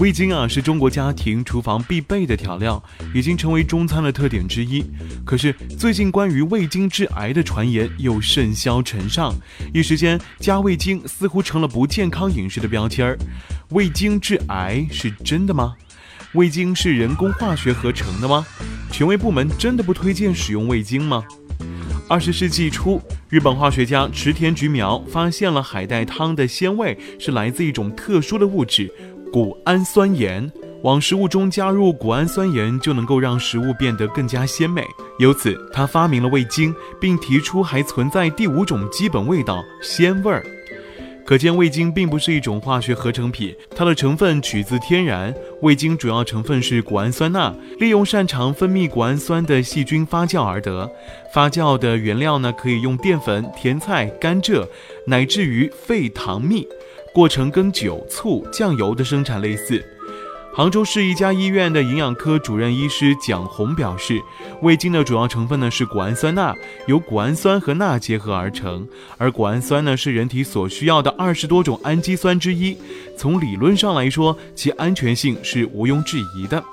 味精啊，是中国家庭厨房必备的调料，已经成为中餐的特点之一。可是最近关于味精致癌的传言又甚嚣尘上，一时间加味精似乎成了不健康饮食的标签儿。味精致癌是真的吗？味精是人工化学合成的吗？权威部门真的不推荐使用味精吗？二十世纪初，日本化学家池田菊苗发现了海带汤的鲜味是来自一种特殊的物质。谷氨酸盐往食物中加入谷氨酸盐，就能够让食物变得更加鲜美。由此，他发明了味精，并提出还存在第五种基本味道——鲜味儿。可见，味精并不是一种化学合成品，它的成分取自天然。味精主要成分是谷氨酸钠，利用擅长分泌谷氨酸的细菌发酵而得。发酵的原料呢，可以用淀粉、甜菜、甘蔗，乃至于沸糖蜜。过程跟酒、醋、酱油的生产类似。杭州市一家医院的营养科主任医师蒋红表示，味精的主要成分呢是谷氨酸钠，由谷氨酸和钠结合而成，而谷氨酸呢是人体所需要的二十多种氨基酸之一。从理论上来说，其安全性是毋庸置疑的。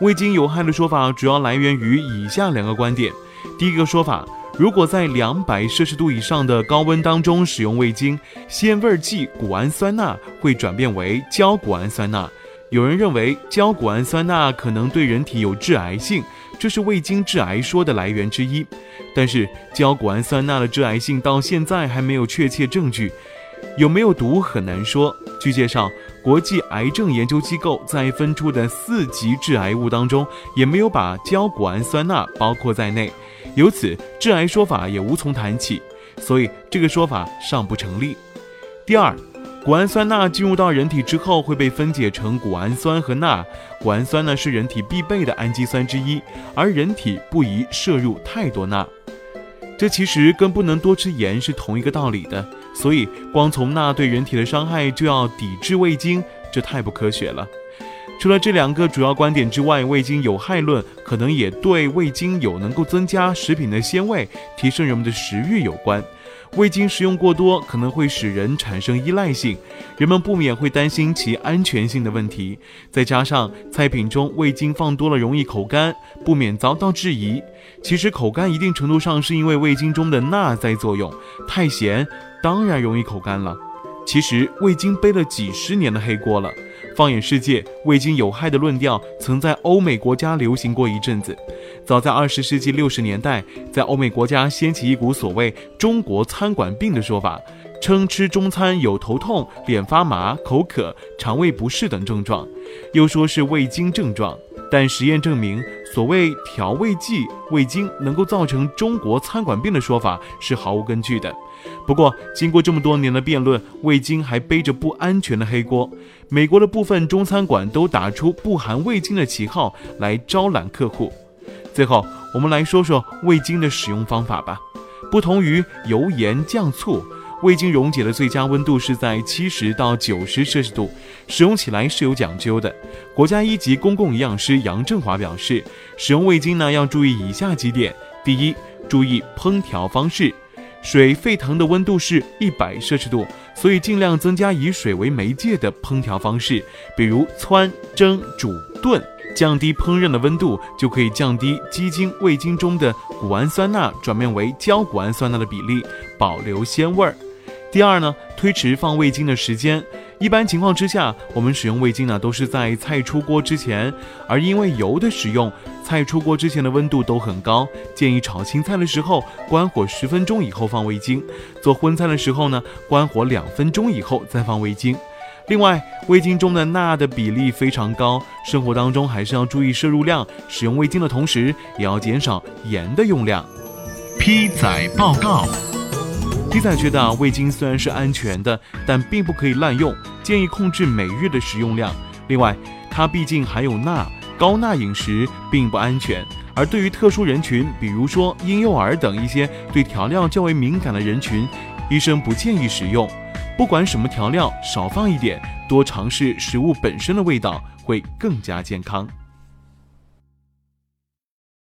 味精有害的说法主要来源于以下两个观点：第一个说法。如果在两百摄氏度以上的高温当中使用味精，鲜味剂谷氨酸钠会转变为焦谷氨酸钠。有人认为焦谷氨酸钠可能对人体有致癌性，这是味精致癌说的来源之一。但是焦谷氨酸钠的致癌性到现在还没有确切证据，有没有毒很难说。据介绍，国际癌症研究机构在分出的四级致癌物当中，也没有把焦谷氨酸钠包括在内。由此，致癌说法也无从谈起，所以这个说法尚不成立。第二，谷氨酸钠进入到人体之后会被分解成谷氨酸和钠，谷氨酸呢是人体必备的氨基酸之一，而人体不宜摄入太多钠。这其实跟不能多吃盐是同一个道理的，所以光从钠对人体的伤害就要抵制味精，这太不科学了。除了这两个主要观点之外，味精有害论可能也对味精有能够增加食品的鲜味、提升人们的食欲有关。味精食用过多可能会使人产生依赖性，人们不免会担心其安全性的问题。再加上菜品中味精放多了容易口干，不免遭到质疑。其实口干一定程度上是因为味精中的钠在作用，太咸当然容易口干了。其实味精背了几十年的黑锅了。放眼世界，味精有害的论调曾在欧美国家流行过一阵子。早在二十世纪六十年代，在欧美国家掀起一股所谓“中国餐馆病”的说法，称吃中餐有头痛、脸发麻、口渴、肠胃不适等症状，又说是味精症状。但实验证明，所谓调味剂味精能够造成中国餐馆病的说法是毫无根据的。不过，经过这么多年的辩论，味精还背着不安全的黑锅。美国的部分中餐馆都打出不含味精的旗号来招揽客户。最后，我们来说说味精的使用方法吧。不同于油盐酱醋，味精溶解的最佳温度是在七十到九十摄氏度，使用起来是有讲究的。国家一级公共营养师杨振华表示，使用味精呢要注意以下几点：第一，注意烹调方式。水沸腾的温度是一百摄氏度，所以尽量增加以水为媒介的烹调方式，比如汆、蒸、煮、炖，降低烹饪的温度，就可以降低鸡精、味精中的谷氨酸钠转变为焦谷氨酸钠的比例，保留鲜味儿。第二呢，推迟放味精的时间。一般情况之下，我们使用味精呢，都是在菜出锅之前。而因为油的使用，菜出锅之前的温度都很高，建议炒青菜的时候关火十分钟以后放味精；做荤菜的时候呢，关火两分钟以后再放味精。另外，味精中的钠的比例非常高，生活当中还是要注意摄入量。使用味精的同时，也要减少盐的用量。批载报告。鸡仔觉得啊，味精虽然是安全的，但并不可以滥用，建议控制每日的食用量。另外，它毕竟含有钠，高钠饮食并不安全。而对于特殊人群，比如说婴幼儿等一些对调料较为敏感的人群，医生不建议食用。不管什么调料，少放一点，多尝试食物本身的味道，会更加健康。